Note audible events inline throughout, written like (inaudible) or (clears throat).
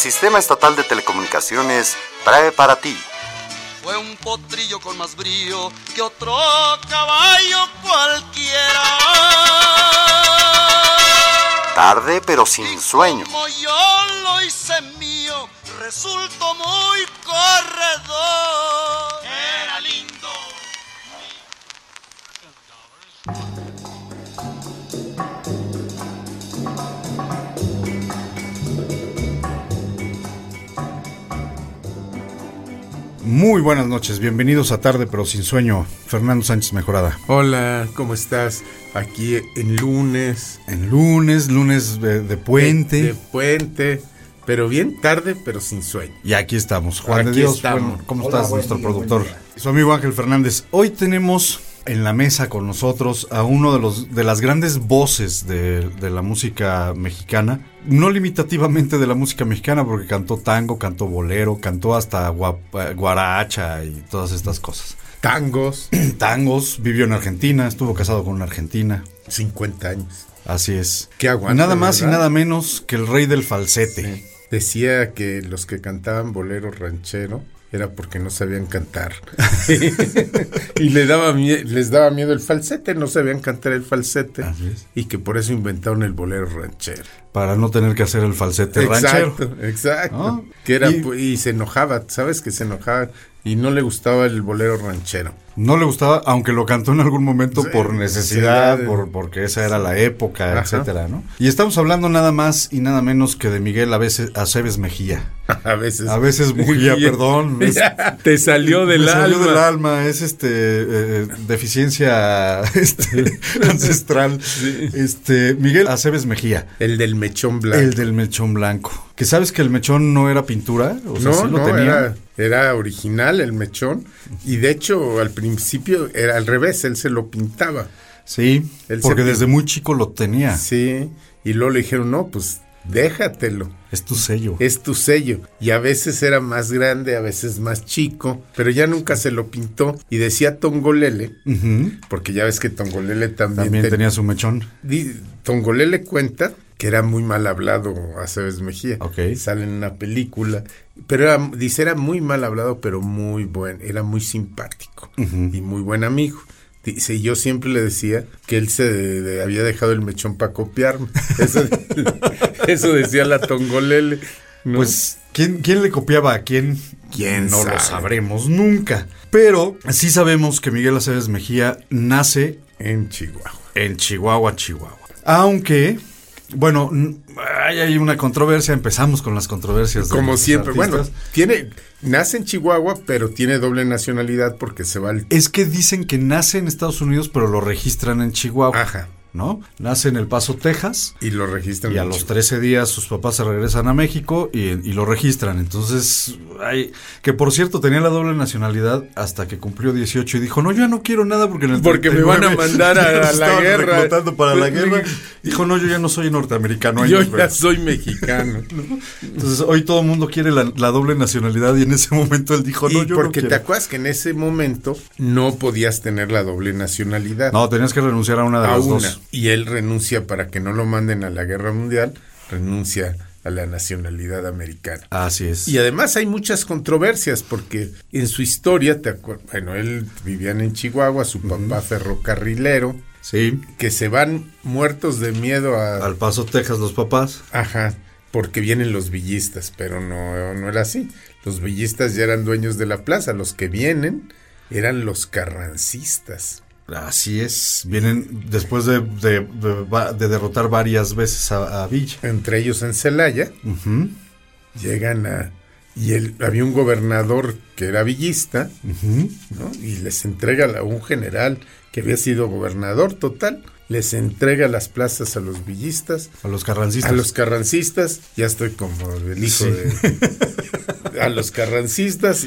Sistema Estatal de Telecomunicaciones trae para ti. Fue un potrillo con más brío que otro caballo cualquiera. Tarde pero sin sueño. Como yo lo hice mío, resultó muy corredor. Muy buenas noches, bienvenidos a Tarde pero sin sueño. Fernando Sánchez Mejorada. Hola, ¿cómo estás? Aquí en lunes. En lunes, lunes de, de puente. De, de puente. Pero bien tarde, pero sin sueño. Y aquí estamos. Juan Aquí de Dios, estamos. bueno, ¿cómo Hola, estás, nuestro día, productor? Su amigo Ángel Fernández. Hoy tenemos en la mesa con nosotros a uno de los de las grandes voces de, de la música mexicana. No limitativamente de la música mexicana, porque cantó tango, cantó bolero, cantó hasta gua- guaracha y todas estas cosas. Tangos, (clears throat) Tangos, vivió en Argentina, estuvo casado con una argentina. 50 años. Así es. Qué aguante, Nada más y nada menos que el rey del falsete. Decía que los que cantaban bolero ranchero era porque no sabían cantar. (laughs) y le daba les daba miedo el falsete, no sabían cantar el falsete. Así es. Y que por eso inventaron el bolero ranchero. Para no tener que hacer el falsete ranchero. Exacto, exacto. ¿No? Que era, Y- y, se enojaba, ¿sabes? Que se enojaba y no le gustaba el bolero ranchero. No le gustaba, aunque lo cantó en algún momento Sí, por necesidad, por, porque esa era la época, Ajá. etcétera, ¿no? Y estamos hablando nada más y nada menos que de Miguel (laughs) a veces Aceves Mejía. A veces. A veces Mujía, perdón. (laughs) es- Te salió del me salió alma. del alma, es este eh, deficiencia (laughs) este, ancestral. Este Miguel Aceves Mejía. El del mechón blanco. El del mechón blanco. Que sabes que el mechón no era pintura, o sea, no, sí lo no, tenía. era, era original el mechón. Y de hecho, al principio era al revés, él se lo pintaba. Sí, Él porque desde muy chico lo tenía. Sí. Y luego le dijeron, no, pues déjatelo. Es tu sello. Es tu sello. Y a veces era más grande, a veces más chico. Pero ya nunca se lo pintó. Y decía Tongolele, porque ya ves que Tongolele también, También ten- tenía su mechón. Tongolele cuenta que era muy mal hablado a Cebes Mejía. Ok. Sale en una película. Pero era, dice, era muy mal hablado, pero muy buen. Era muy simpático y muy buen amigo. Dice, yo siempre le decía que él se de- de- había dejado el mechón para copiarme. (laughs) Eso, (laughs) eso decía la Tongolele. ¿no? Pues, ¿quién, ¿quién le copiaba a quién? ¿Quién No sabe? lo sabremos nunca. Pero sí sabemos que Miguel Aceves Mejía nace en Chihuahua. en Chihuahua, Chihuahua. Aunque, bueno, hay, hay una controversia. Empezamos con las controversias. de Como siempre. Bueno, tiene, nace en Chihuahua, pero tiene doble nacionalidad porque se va al... Es que dicen que nace en Estados Unidos, pero lo registran en Chihuahua. Ajá. ¿No? Nace en El Paso, Texas. Y lo registran Y a los Chihuahua. 13 días sus papás se regresan a México y, y lo registran. Entonces, hay, que por cierto tenía la doble nacionalidad hasta que cumplió 18 y dijo, no, yo ya no quiero nada porque en el Porque me van a 39 mandar a- (laughs) la guerra". reclutando para la (laughs) guerra. Dijo, no, yo ya no soy norteamericano. Yo ya vemos". soy mexicano. (laughs) Entonces, hoy todo el mundo quiere la, la doble nacionalidad y en ese momento él dijo, no, y yo porque no te acuerdas que en ese momento no podías tener la doble nacionalidad. No, tenías que renunciar a una de a las una. dos. Y él renuncia para que no lo manden a la guerra mundial, renuncia a la nacionalidad americana. Así es. Y además hay muchas controversias porque en su historia, te bueno, él vivían en Chihuahua, su papá ferrocarrilero, sí, que se van muertos de miedo a... al Paso, Texas, los papás. Ajá, porque vienen los villistas, pero no, no era así. Los villistas ya eran dueños de la plaza, los que vienen eran los carrancistas. Así es. Vienen después de, de- de- va- de derrotar varias veces a, a Villa. Entre ellos en Celaya, llegan a... Y él, había un gobernador que era villista. ¿no? Y les entrega a un general que había sido gobernador total, les entrega las plazas a los villistas, A los carrancistas. a los carrancistas, ya estoy como el hijo Sí. de... a los carrancistas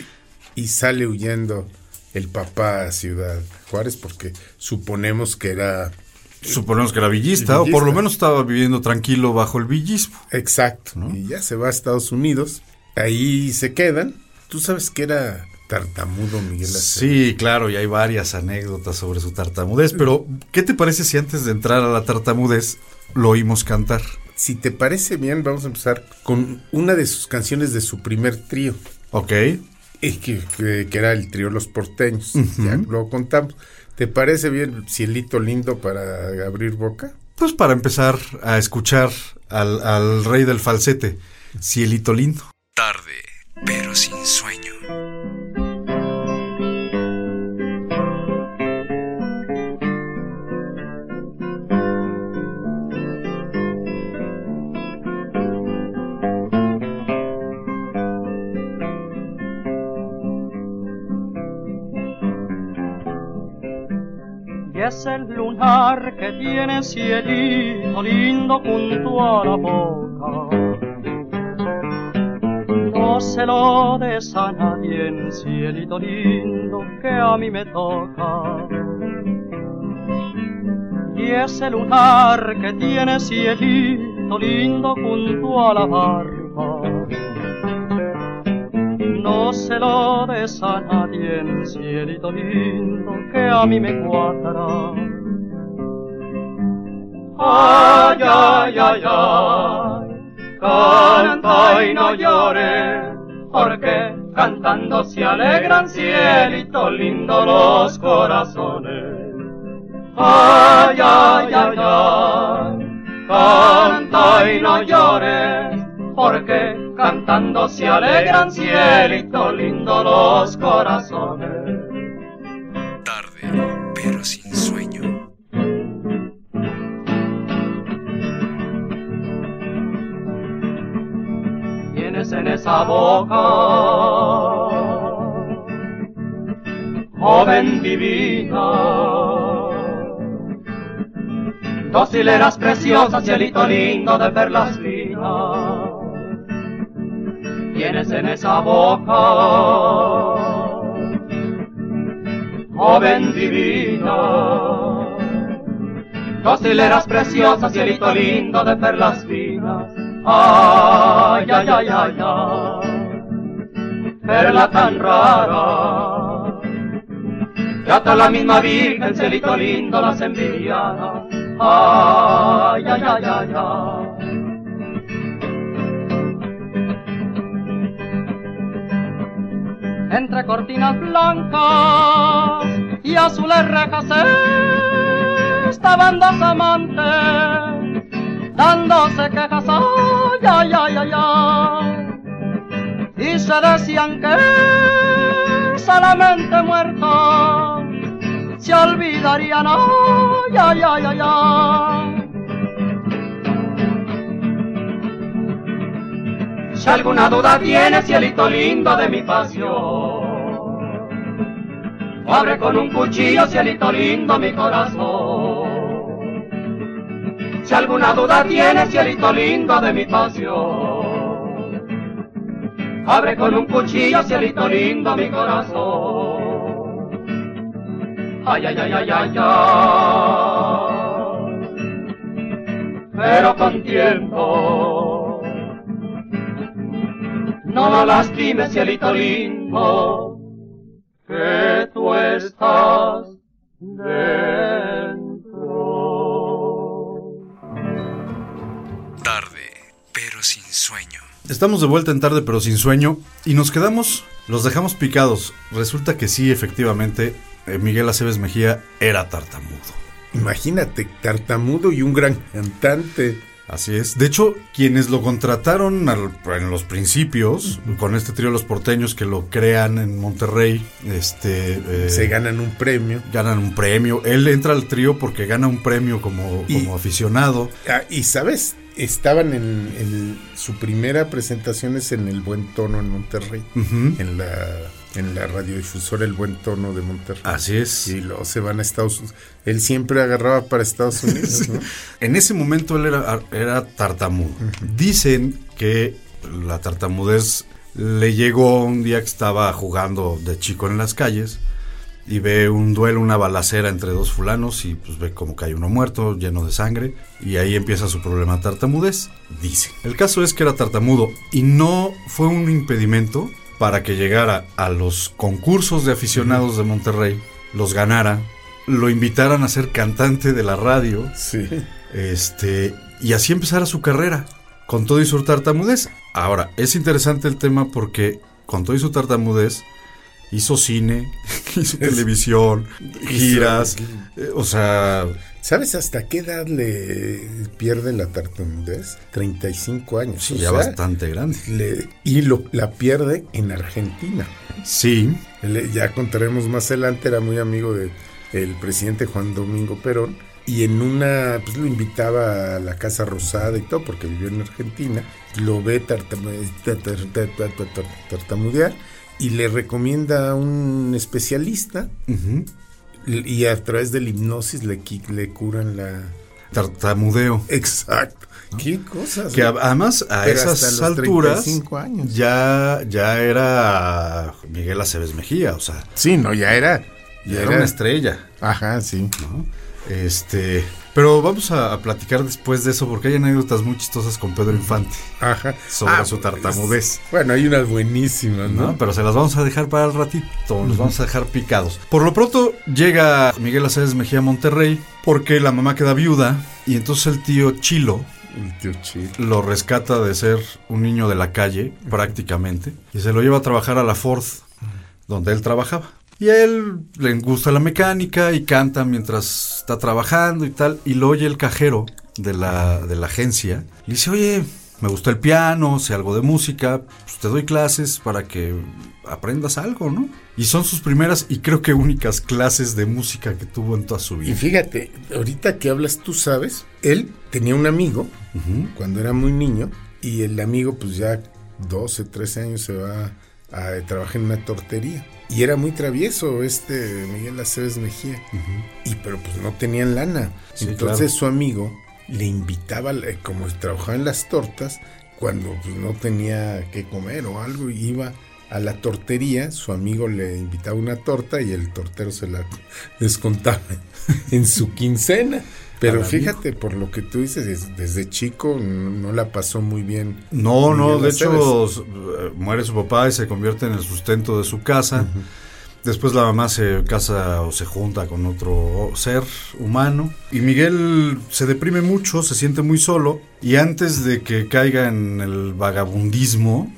y sale huyendo el papá a Ciudad Juárez porque suponemos que era Suponemos que era villista, o por lo menos estaba viviendo tranquilo bajo el villismo. exacto ¿No? y ya se va a Estados Unidos ahí se quedan tú sabes que era tartamudo Miguel Acevedo Sí, claro, y hay varias anécdotas sobre su tartamudez, pero ¿qué te parece si antes de entrar a la tartamudez lo oímos cantar? si te parece bien, vamos a empezar con una de sus canciones de su primer trío. Ok. Y que, que- que era el trío Los Porteños. Ya lo contamos. ¿Te parece bien Cielito Lindo para abrir boca? Pues para empezar a escuchar al, al rey del falsete, Cielito Lindo. Tarde, pero sin sueño. Es el lunar que tiene cielito lindo junto a la boca. No se lo des a nadie en cielito lindo que a mí me toca. Y ese lunar que tiene cielito lindo junto a la barba. No se lo des a nadie en cielito lindo a mí me cuadra. Ay, ay, ay, ay, canta y no llores, porque cantando se alegran cielito lindo los corazones. Ay, ay, ay, ay, canta y no llores, porque cantando se alegran cielito lindo los corazones. En esa boca, joven divina, dos hileras preciosas, cielito lindo de perlas finas. Tienes en esa boca, joven divina, dos hileras preciosas, cielito lindo de perlas finas. Ay, ay, ay, ay, ay, perla tan rara, que hasta la misma Virgen, cielito lindo, las envidiara. Ay, ay, ay, ay, ay. entre cortinas blancas y azules rejas estaban dos amantes dándose quejas ay ay ay ay y se decían que solamente muertos se olvidarían ay ay ay ay ay Si alguna duda tienes, cielito lindo de mi pasión, abre con un cuchillo, cielito lindo, mi corazón. Si alguna duda tienes, cielito lindo de mi pasión, abre con un cuchillo, cielito lindo, mi corazón. Ay, ay, ay, ay, ay, ay. Pero con tiempo. No lo lastimes, cielito lindo, que tú estás dentro. Estamos de vuelta en tarde pero sin sueño y nos quedamos, los dejamos picados. Resulta que sí, efectivamente, eh, Miguel Aceves Mejía era tartamudo. Imagínate, tartamudo y un gran cantante. Así es. De hecho, quienes lo contrataron al- en los principios, con este trío Los Porteños que lo crean en Monterrey, este... eh, Se ganan un premio. ganan un premio. Él entra al trío porque gana un premio como, Y- como aficionado. Ah, y sabes, estaban en, en su primera presentación es en el Buen Tono en Monterrey, en la en la radiodifusora El Buen Tono de Monterrey. Así es. Y luego se van a Estados Unidos. Él siempre agarraba para Estados Unidos, (laughs) ¿no? En ese momento él era, era tartamudo. Dicen que la tartamudez le llegó un día que estaba jugando de chico en las calles y ve un duelo, una balacera entre dos fulanos y pues ve como hay uno muerto, lleno de sangre y ahí empieza su problema de tartamudez, dice. El caso es que era tartamudo y no fue un impedimento para que llegara a los concursos de aficionados de Monterrey, los ganara, lo invitaran a ser cantante de la radio Sí. este, y así empezara su carrera, con todo y su tartamudez. Ahora, es interesante el tema porque con todo y su tartamudez hizo cine, (laughs) hizo televisión, giras, eh, o sea, ¿Sabes hasta qué edad le pierde la tartamudez? 35 años. sí, ya sea, bastante grande. le- y lo, la pierde en Argentina. Sí, Él, ya contaremos más adelante, era muy amigo del el presidente Juan Domingo Perón. Y en una, pues lo invitaba a la Casa Rosada y todo, porque vivió en Argentina. Lo ve tartamu- tar- tar- tar- tar- tar- tar- tartamudear y le recomienda a un especialista. Y a través de la hipnosis le, le curan la. tartamudeo. Exacto. ¿Qué cosas? Que además a Pero hasta esas los alturas 35 años. ya, ya era Miguel Aceves Mejía, o sea, Sí, no, ya era. ya era una estrella. Ajá, sí. ¿no? Este, pero vamos a, a platicar después de eso porque hay anécdotas muy chistosas con Pedro Infante Ajá. sobre su pues, tartamudez. Bueno, hay unas buenísimas, ¿no? ¿no? Pero se las vamos a dejar para el ratito, los vamos a dejar picados. Por lo pronto llega Miguel Aceves Mejía a Monterrey porque la mamá queda viuda y entonces el tío Chilo El tío Chilo. lo rescata de ser un niño de la calle prácticamente y se lo lleva a trabajar a la Ford donde él trabajaba. Y a él le gusta la mecánica y canta mientras está trabajando y tal. Y lo oye el cajero de la, de la agencia. Le dice, oye, me gusta el piano, sé algo de música, pues te doy clases para que aprendas algo, ¿no? Y son sus primeras y creo que únicas clases de música que tuvo en toda su Y vida. fíjate, ahorita que hablas, tú sabes, él tenía un amigo cuando era muy niño y el amigo pues ya 12, 13 años se va a, trabajar en una tortería. Y era muy travieso este Miguel Aceves Mejía. Y pero pues no tenían lana. Sí, Entonces claro. su amigo le invitaba, como trabajaba en las tortas, cuando pues, no tenía que comer o algo, iba a la tortería, su amigo le invitaba una torta y el tortero se la (laughs) descontaba en su quincena. Pero fíjate, por lo que tú dices, es- desde chico no, no la pasó muy bien. No, no, de hecho eh, muere su papá y se convierte en el sustento de su casa. Después la mamá se casa o se junta con otro ser humano. Y Miguel se deprime mucho, se siente muy solo. Y antes de que caiga en el vagabundismo,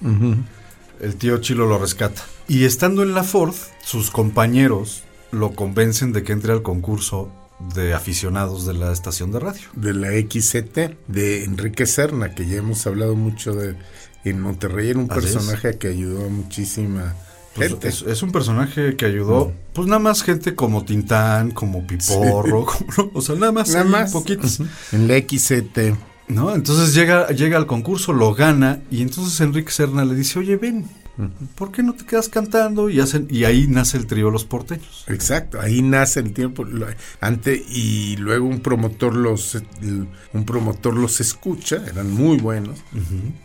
el tío Chilo lo rescata. Y estando en la Ford, sus compañeros lo convencen de que entre al concurso de aficionados de la estación de radio. de la XCT de Enrique Serna, que ya hemos hablado mucho de en Monterrey, era un Así es. personaje que ayudó a muchísima Pues gente. es, es un personaje que ayudó, pues nada más gente como Tintán, como Piporro, como- o sea, nada más, Nada más. poquitos, En la XCT. ¿no? Entonces llega, llega al concurso, lo gana, y entonces Enrique Serna le dice, oye, ven, ¿por qué no te quedas cantando? Y hacen, y ahí nace el trío Los Porteños. Exacto, ahí nace el tiempo lo- ante y luego un promotor los un promotor los escucha, eran muy buenos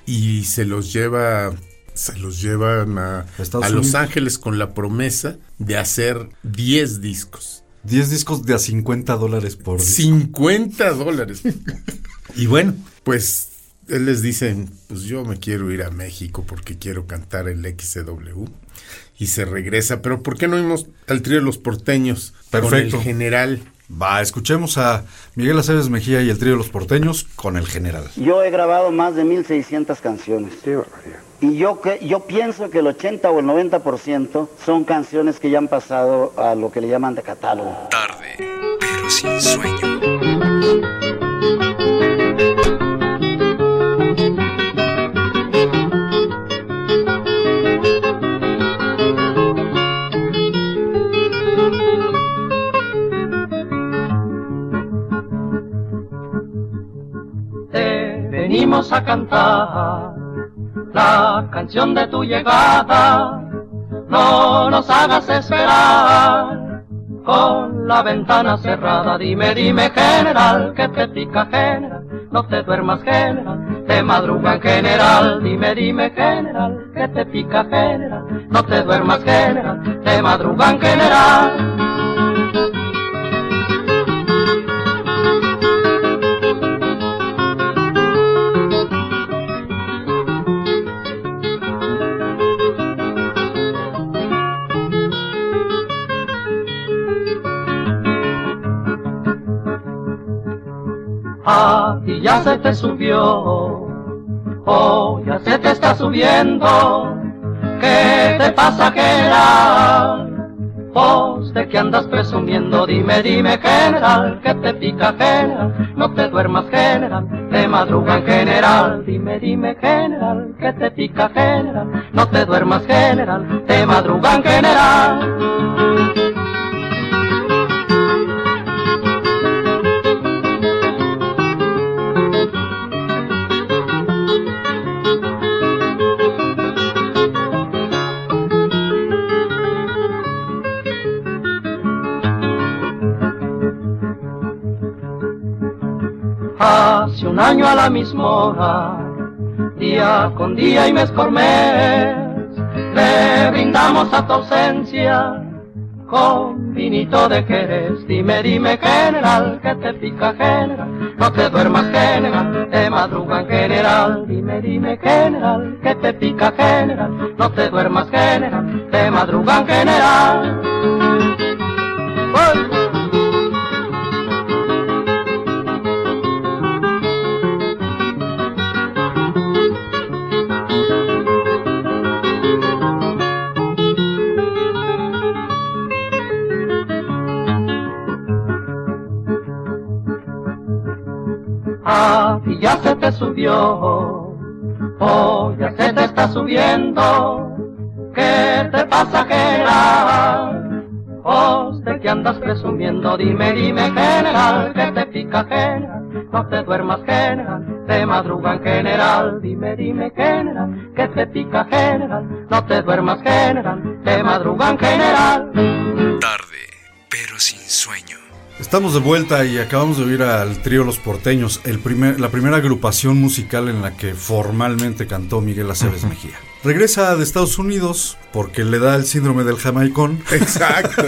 y se los lleva se los llevan a, a Los. Ángeles con la promesa de hacer 10 discos. 10 discos de a 50 dólares por disco. 50 dólares. y bueno, pues él les dice, pues yo me quiero ir a México porque quiero cantar el XCW. Y se regresa, pero ¿por qué no vimos al trío de los porteños? Perfecto. Con el general. Va, escuchemos a Miguel Aceves Mejía y el trío Los Porteños con el general. Yo he grabado más de 1600 canciones. Y yo, que, yo pienso que el 80 o el 90% son canciones que ya han pasado a lo que le llaman de catálogo. Tarde, pero sin sueño. Venimos a cantar la canción de tu llegada. No nos hagas esperar con la ventana cerrada. Dime, dime, general, que te pica, general. No te duermas, general. Te madrugan, general. Dime, dime, general, que te pica, general. No te duermas, general. Te madrugan, general. Y ya se te subió. Oh, ya se te está subiendo. ¿Qué te pasa, general? Vos de que andas presumiendo, dime, dime, general, que te pica, general, no te duermas, general, de madruga en general, dime, dime, general, que te pica, general, no te duermas, general, de madruga en general. Hace un año a la misma hora, día con día y mes por mes, le brindamos a tu ausencia con vinito de Jerez. Dime, dime, general, que te pica, general, no te duermas, general, te madruga en general. Dime, dime, general, que te pica, general, no te duermas, general, te madruga en general. Ya se te subió, oh, ya se te está subiendo. ¿Qué te pasa, general? Oh, de que andas presumiendo, dime, dime, general, que te pica, general, no te duermas, general, te madrugan, general, dime, dime, general, que te pica, general, no te duermas, general, te madrugan, general. Sin sueño. Estamos de vuelta y acabamos de oír al trío Los Porteños, el primer, la primera agrupación musical en la que formalmente cantó Miguel Aceves Mejía. Regresa de Estados Unidos porque le da el síndrome del jamaicón. (laughs) Exacto.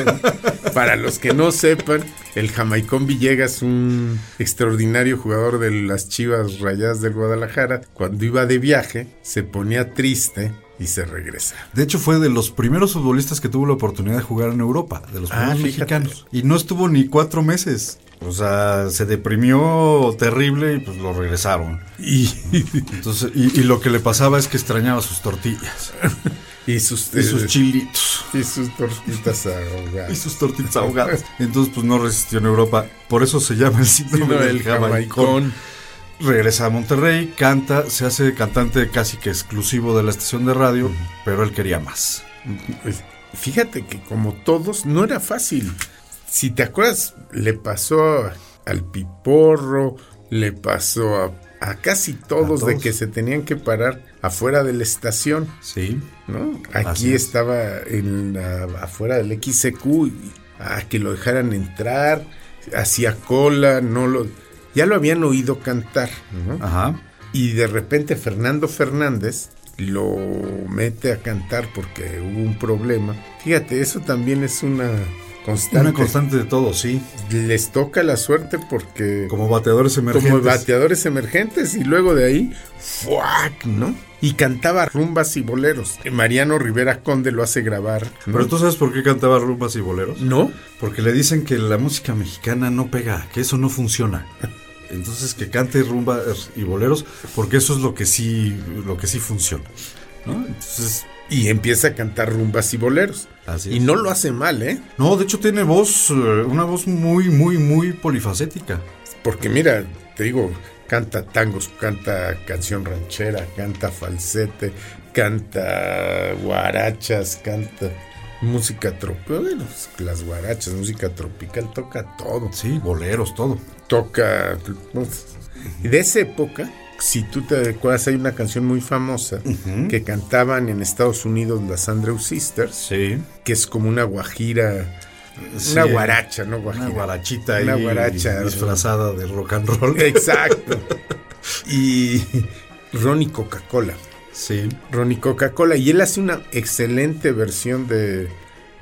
Para los que no sepan, el Jamaicón Villegas, un extraordinario jugador de las Chivas Rayadas del Guadalajara, cuando iba de viaje, se ponía triste y se regresa. De hecho, fue de los primeros futbolistas que tuvo la oportunidad de jugar en Europa, de los Ah, primeros fíjate. mexicanos. Y no estuvo ni cuatro meses. O sea, se deprimió terrible y pues lo regresaron. Y, (laughs) Entonces, y, y lo que le pasaba es que extrañaba sus tortillas (laughs) y sus, y sus eh, chilitos. y sus tortitas Y ahogadas. sus tortitas ahogadas. (laughs) Entonces, pues no resistió en Europa. Por eso se llama el síndrome Sino del el jamaicón. Jamaicón. Regresa a Monterrey, canta, se hace cantante casi que exclusivo de la estación de radio, pero él quería más. Pues, Fíjate que como todos, no era fácil. Si te acuerdas, le pasó al Piporro, le pasó a, a casi todos, A de que se tenían que parar afuera de la estación, Sí. ¿no? Aquí es. estaba en la- afuera del XCQ, a que lo dejaran entrar, hacía cola, no lo... Ya lo habían oído cantar, ¿no? Ajá. Y de repente Fernando Fernández lo mete a cantar porque hubo un problema. Fíjate, eso también es una constante. Una constante de todo, sí. Les toca la suerte porque Como bateadores emergentes. como bateadores emergentes y luego de ahí, ¡fuac! ¿no? Y cantaba rumbas y boleros. Mariano Rivera Conde lo hace grabar. ¿no? Pero tú sabes por qué cantaba rumbas y boleros. ¿No? Porque le dicen que la música mexicana no pega, que eso no funciona. Entonces que cante rumbas y boleros, porque eso es lo que sí, lo que sí funciona. ¿no? Entonces, Y empieza a cantar rumbas y boleros. Así y es. no lo hace mal, ¿eh? no, de hecho tiene voz, eh, una voz muy, muy, muy polifacética. Porque mira, te digo, canta tangos, canta canción ranchera, canta falsete, canta guarachas, canta música tropical. Bueno, las guarachas, música tropical, toca todo. Sí, boleros, todo. Toca. Y de esa época, si tú te acuerdas, hay una canción muy famosa que cantaban en Estados Unidos las Andrew Sisters, Sí. que es como una guajira. Sí. Una guaracha, ¿no? Guajira. Una guarachita ahí Una guaracha. disfrazada de rock and roll. Exacto. (laughs) Y Ronnie Coca-Cola. Sí. Ronnie Coca-Cola. Y él hace una excelente versión de,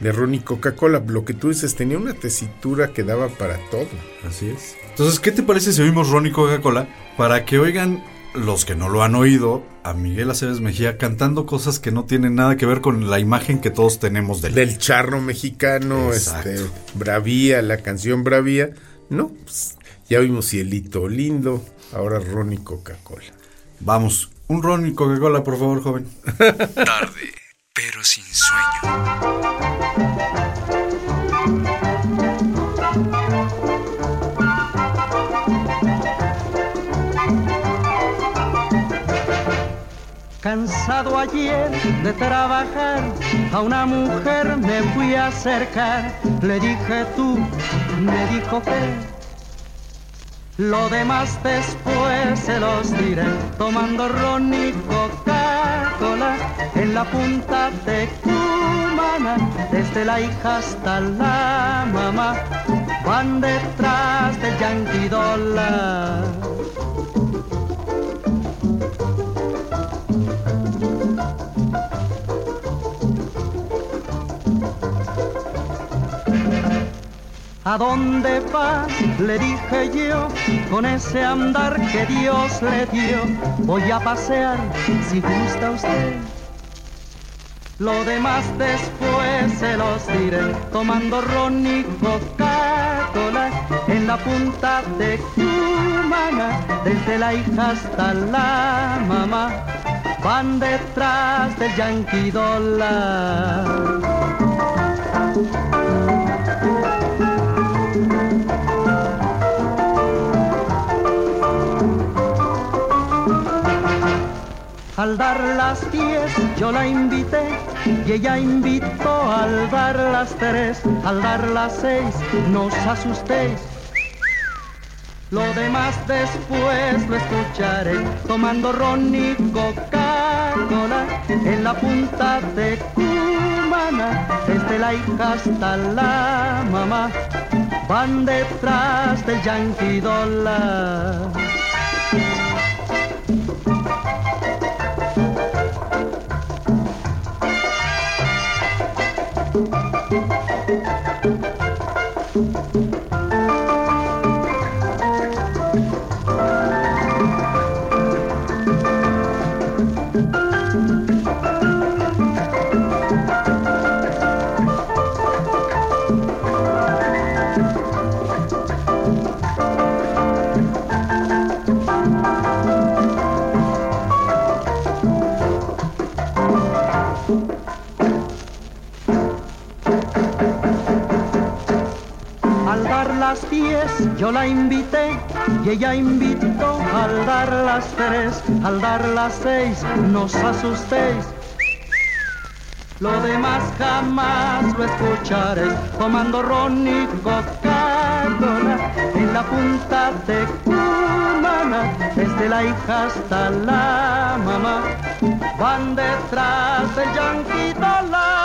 de Ronnie Coca-Cola. Lo que tú dices, tenía una tesitura que daba para todo. Así es. Entonces, ¿qué te parece si oímos Ronnie Coca-Cola? Para que oigan los que no lo han oído a Miguel Aceves Mejía cantando cosas que no tienen nada que ver con la imagen que todos tenemos de él. Del charro mexicano, Exacto. este, Bravía, la canción Bravía. No, pues, Ya vimos Cielito Lindo, ahora Ron y Coca-Cola. Vamos, un ron y Coca-Cola, por favor, joven. Tarde, pero sin sueño. Cansado ayer de trabajar, a una mujer me fui a acercar. Le dije tú, me dijo que lo demás después se los diré. Tomando ron y En la punta de Cumana, desde la hija hasta la mamá, van detrás del Yankee Dollar. ¿A dónde vas? Le dije yo, con ese andar que Dios le dio. Voy a pasear, si gusta usted. Lo demás después se los diré, tomando ron y Coca-Cola en la punta de Cumana, desde la hija hasta la mamá, van detrás del Yankee Al dar las diez yo la invité y ella invitó al dar las tres, al dar las seis, no os asustéis. Lo demás después lo escucharé tomando ron y Coca-Cola en la punta de Cumana, desde la hija hasta la mamá, van detrás del Yankee Dollar. Las diez yo la invité y ella invitó al dar las tres, al dar las seis, no os asustéis. Lo demás jamás lo escucharéis, tomando ron y Coca-Cola en la punta de Cumana, desde la hija hasta la mamá, van detrás del Yankee Dollar.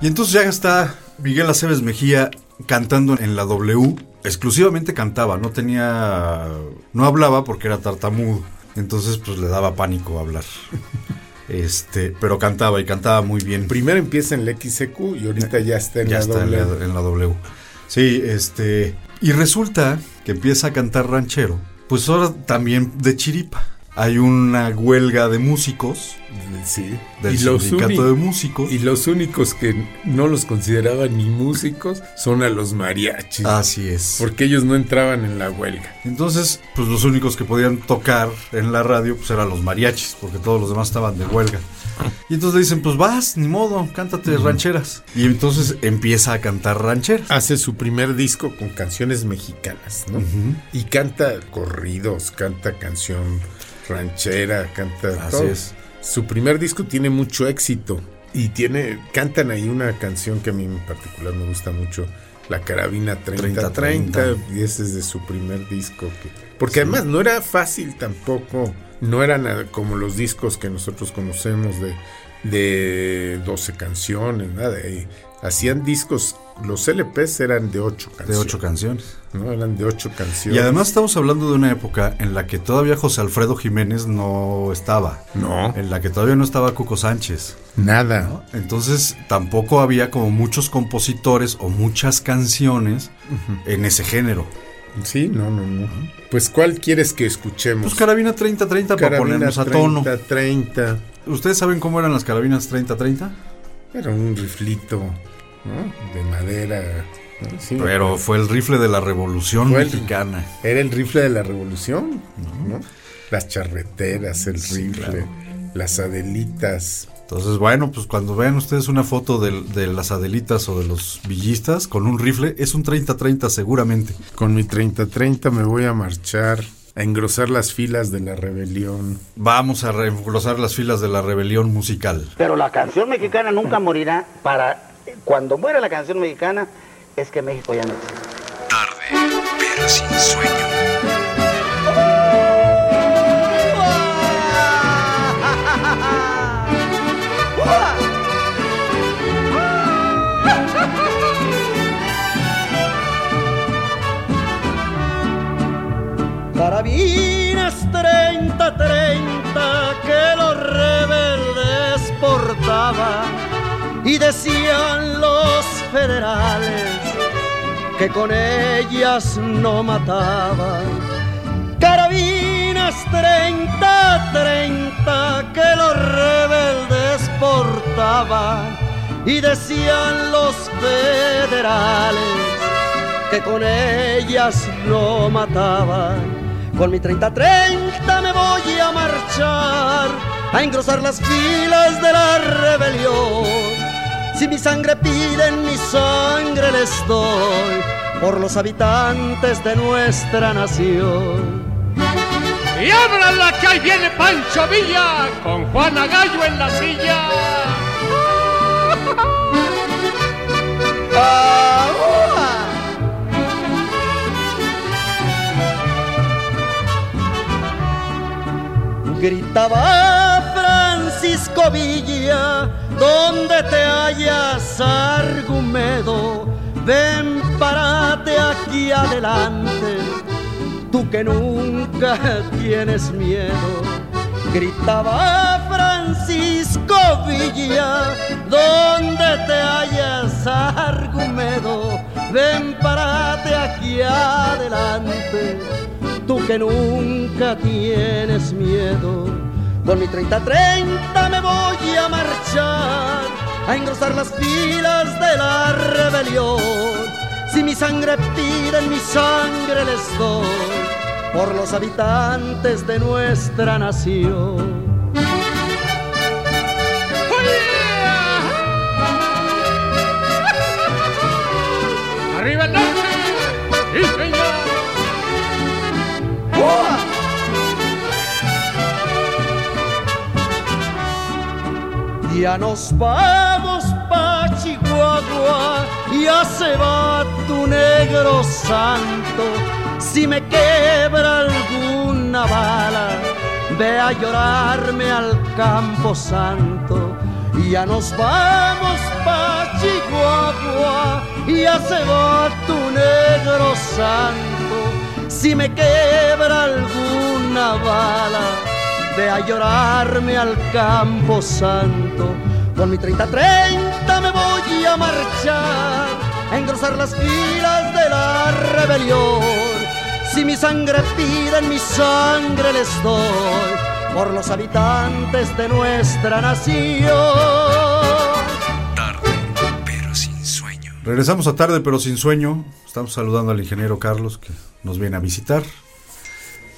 Y entonces ya está Miguel Aceves Mejía cantando en la W. Exclusivamente cantaba, no tenía. No hablaba porque era tartamudo. Entonces, pues le daba pánico hablar. (laughs) Este, pero cantaba y cantaba muy bien. Primero empieza en la XQ y ahorita ya está en ya la está en la, en la W. Sí, este. Y resulta que empieza a cantar ranchero. Pues ahora también de chiripa. Hay una huelga de músicos. Sí. Del y, sindicato de músicos. y los únicos que no los consideraban ni músicos son a los mariachis. Así es. Porque ellos no entraban en la huelga. Entonces, pues los únicos que podían tocar en la radio pues eran los mariachis, porque todos los demás estaban de huelga. Y entonces le dicen, pues vas, ni modo, cántate rancheras. Y entonces empieza a cantar rancheras. Hace su primer disco con canciones mexicanas, ¿no? Y canta corridos, canta canción ranchera, canta Así todo. es. Su primer disco tiene mucho éxito y tiene cantan ahí una canción que a mí en particular me gusta mucho, La Carabina 3030, 30-30. y ese es de su primer disco que porque además no era fácil tampoco, no eran como los discos que nosotros conocemos de de 12 canciones, nada, hacían discos, los LPs eran de 8 De canciones. ocho canciones. ¿No? Eran de 8 canciones. Y además estamos hablando de una época en la que todavía José Alfredo Jiménez no estaba. no, En la que todavía no estaba Cuco Sánchez. nada. Entonces tampoco había como muchos compositores o muchas canciones en ese género. Sí, no, no, no. Pues ¿cuál quieres que escuchemos? Pues carabina 30-30 para ponernos a tono. 30, 30. ¿Ustedes saben cómo eran las carabinas 30-30? Era un riflito, ¿no? De madera. Pero fue el rifle de la revolución el- mexicana. Era el rifle de la revolución, ¿no? Las charreteras, el rifle, las adelitas. Entonces, bueno, pues cuando vean ustedes una foto de, de las Adelitas o de los villistas con un rifle, es un 30-30 seguramente. Con mi 30-30 me voy a marchar a engrosar las filas de la rebelión. Vamos a reemplazar las filas de la rebelión musical. Pero la canción mexicana nunca morirá para... Cuando muera la canción mexicana es que México ya no existe. Tarde, pero sin sueño. Carabinas 30-30 que los rebeldes portaban y decían los federales que con ellas no mataban. Carabinas 30-30 que los rebeldes portaban y decían los federales que con ellas no mataban. Con mi 30-30 me voy a marchar a engrosar las filas de la rebelión. Si mi sangre piden, mi sangre les doy por los habitantes de nuestra nación. Y háblala que ahí viene Pancho Villa con Juana Gallo en la silla. Gritaba Francisco Villa, donde te hallas, Argumedo, ven, párate aquí adelante, tú que nunca tienes miedo. Gritaba Francisco Villa, donde te hallas, Argumedo, ven, párate aquí adelante tú que nunca tienes miedo. Con mi 30-30 me voy a marchar a engrosar las filas de la rebelión. Si mi sangre piden, mi sangre les doy por los habitantes de nuestra nación. Ya nos vamos pa' Chihuahua, ya se va tu negro santo. Si me quebra alguna bala, ve a llorarme al campo santo. Ya nos vamos pa' Chihuahua, ya se va tu negro santo. Si me quebra alguna bala, ve a llorarme al campo santo. Con mi 30-30 me voy a marchar a engrosar las filas de la rebelión. Si mi sangre piden, mi sangre les doy por los habitantes de nuestra nación. Tarde, pero sin sueño. Regresamos a tarde pero sin sueño. Estamos saludando al ingeniero Carlos que nos viene a visitar.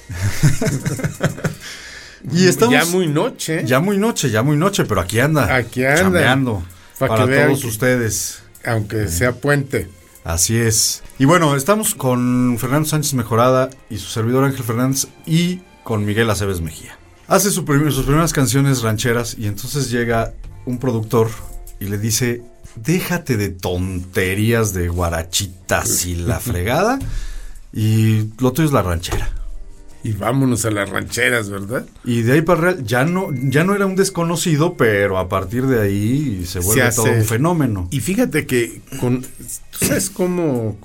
(laughs) y estamos Ya muy noche. ya muy noche, ya muy noche, pero aquí anda. Aquí anda. chambeando Pa' para vean todos ustedes. Aunque sea puente. Así es. Y bueno, estamos con Fernando Sánchez Mejorada y su servidor Ángel Fernández y con Miguel Aceves Mejía. Hace su sus primeras canciones rancheras y entonces llega un productor y le dice, déjate de tonterías de guarachitas y la (laughs) fregada y lo tuyo es la ranchera. Y vámonos a las rancheras, ¿verdad? Y de ahí para real, ya no, ya no era un desconocido, pero a partir de ahí se vuelve hace- todo un fenómeno. Y fíjate que con, ¿tú sabes cómo,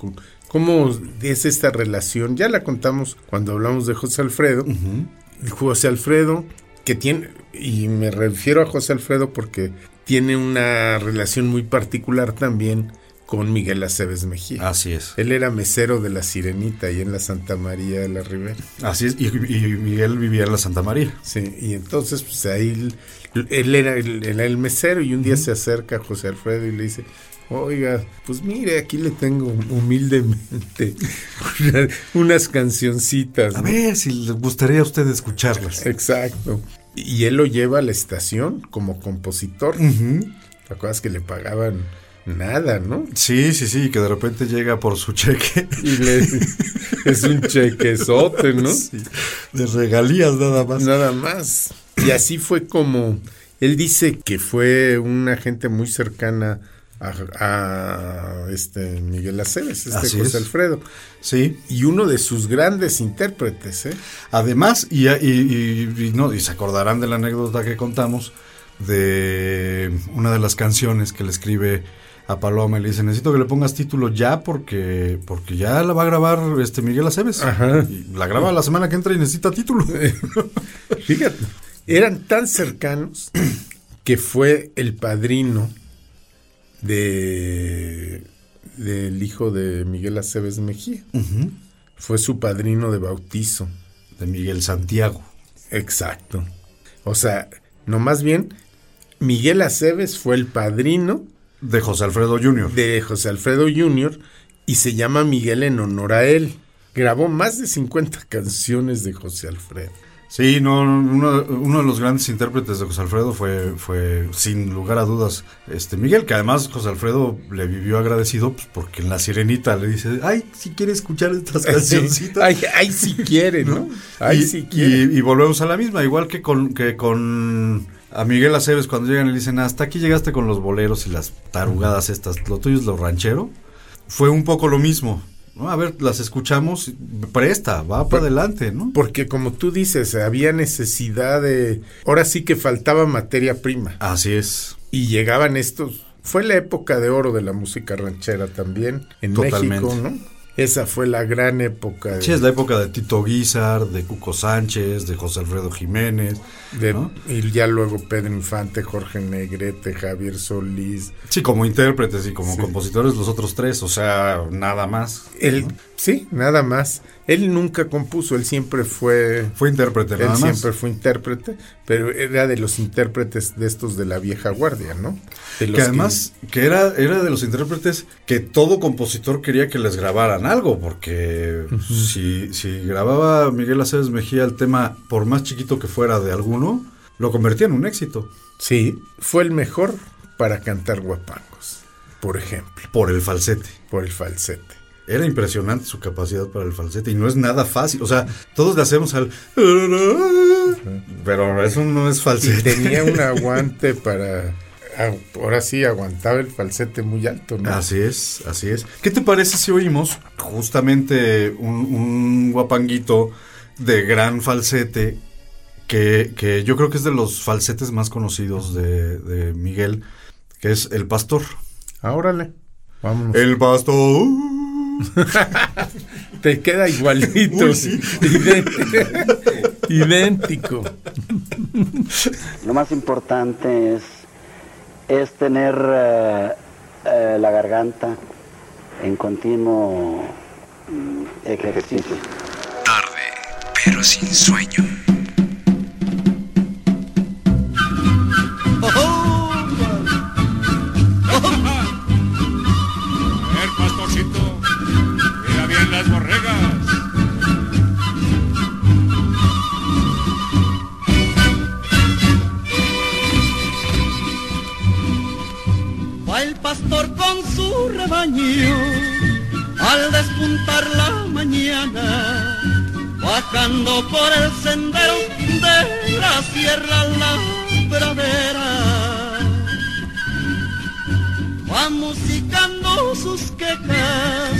cómo es esta relación? Ya la contamos cuando hablamos de José Alfredo. José Alfredo, que tiene, y me refiero a José Alfredo porque tiene una relación muy particular también con Miguel Aceves Mejía. Así es. Él era mesero de la Sirenita y en la Santa María de la Ribera. Así es. Y, y Miguel vivía en la Santa María. Sí, y entonces pues ahí él era el, mesero y un día se acerca a José Alfredo y le dice, oiga, pues mire, aquí le tengo humildemente (laughs) unas cancioncitas. A ¿no?". ver si le gustaría a usted escucharlas. Exacto. Y él lo lleva a la estación como compositor. Ujú. ¿Te acuerdas que le pagaban nada, no? Sí, sí, sí, que de repente llega por su cheque. Y le, (laughs) es un chequezote, ¿no? Sí, de regalías nada más. Nada más. Y así fue como él dice que fue una gente muy cercana a, a este Miguel Aceves, este Así José es. Alfredo. Sí. Y uno de sus grandes intérpretes, ¿eh? Además, y, y- y- y no, y se acordarán de la anécdota que contamos de una de las canciones que le escribe a Paloma y le dice, necesito que le pongas título ya porque, porque ya la va a grabar este Miguel Aceves. Ajá. Y la graba la semana que entra y necesita título. (laughs) Fíjate, eran tan cercanos que fue el padrino de del hijo de Miguel Aceves Mejía. Fue su padrino de bautizo. De Miguel Santiago. Exacto. O sea, no más bien, Miguel Aceves fue el padrino De José Alfredo Jr. de José Alfredo Jr. y se llama Miguel en honor a él. Grabó más de 50 canciones de José Alfredo. Sí, no, uno, uno de los grandes intérpretes de José Alfredo fue, fue sin lugar a dudas, este Miguel, que además José Alfredo le vivió agradecido pues, porque en La Sirenita le dice, ay, si quiere escuchar estas (laughs) cancioncitas. Ay, ay, si quiere, ¿no? (laughs) Ay, y, si quiere. y- y volvemos a la misma, igual que con, que con a Miguel Aceves cuando llegan le dicen, hasta aquí llegaste con los boleros y las tarugadas estas, lo tuyo es lo ranchero. Fue un poco lo mismo. ¿no? A ver, las escuchamos, presta, va para adelante, ¿no? Porque como tú dices, había necesidad de... Ahora sí que faltaba materia prima. Así es. Y llegaban estos... Fue la época de oro de la música ranchera también en Totalmente. México, ¿no? Esa fue la gran época de, Sí, es la época de Tito Guizar, de Cuco Sánchez, de José Alfredo Jiménez. de- ¿no? y ya luego Pedro Infante, Jorge Negrete, Javier Solís. Sí, como intérpretes y como Sí. compositores los otros tres, o sea, nada más. Él, sí, nada más. Él nunca compuso, él siempre fue Fue intérprete, Él nada más. siempre fue intérprete, pero era de los intérpretes de estos de la vieja guardia, ¿no? De los Que además, que era, era de los intérpretes que todo compositor quería que les grabaran algo, porque si, si grababa Miguel Aceves Mejía el tema, por más chiquito que fuera de alguno, lo convertía en un éxito, Sí, fue el mejor para cantar guapangos, por ejemplo, por el falsete. por el falsete. Era impresionante su capacidad para el falsete y no es nada fácil. O sea, todos le hacemos al... Pero eso no es Y falsete. tenía un aguante para... ah, Ahora sí, aguantaba el falsete muy alto, ¿no? Así es, así es. ¿Qué te parece si oímos justamente un, un guapanguito de gran falsete que, que yo creo que es de los falsetes más conocidos de, de Miguel, que es El Pastor. Ah, órale, vámonos. El Pastor. (laughs) Te queda igualito. Uy, sí. idéntico. idéntico. Lo más importante es, es tener eh, eh, la garganta en continuo mm, ejercicio. Tarde, pero sin sueño. Al despuntar la mañana, bajando por el sendero de la sierra a la pradera. Va musicando sus quejas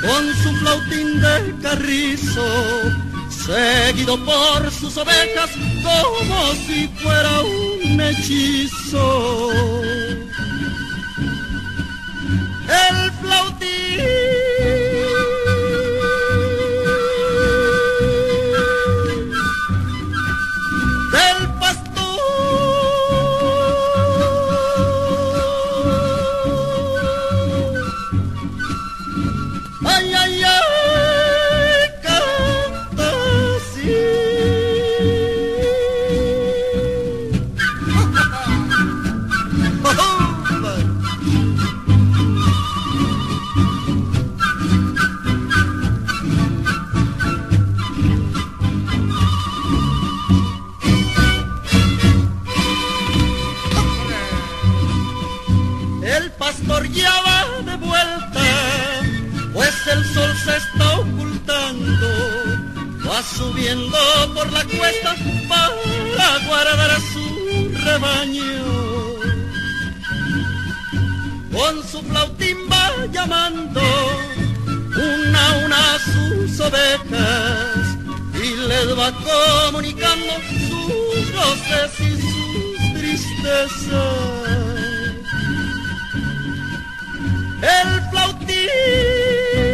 con su flautín de carrizo, seguido por sus ovejas como si fuera un hechizo. Flautín subiendo por la cuesta para guardar a su rebaño. Con su flautín va llamando una a una sus ovejas y les va comunicando sus voces y sus tristezas. El flautín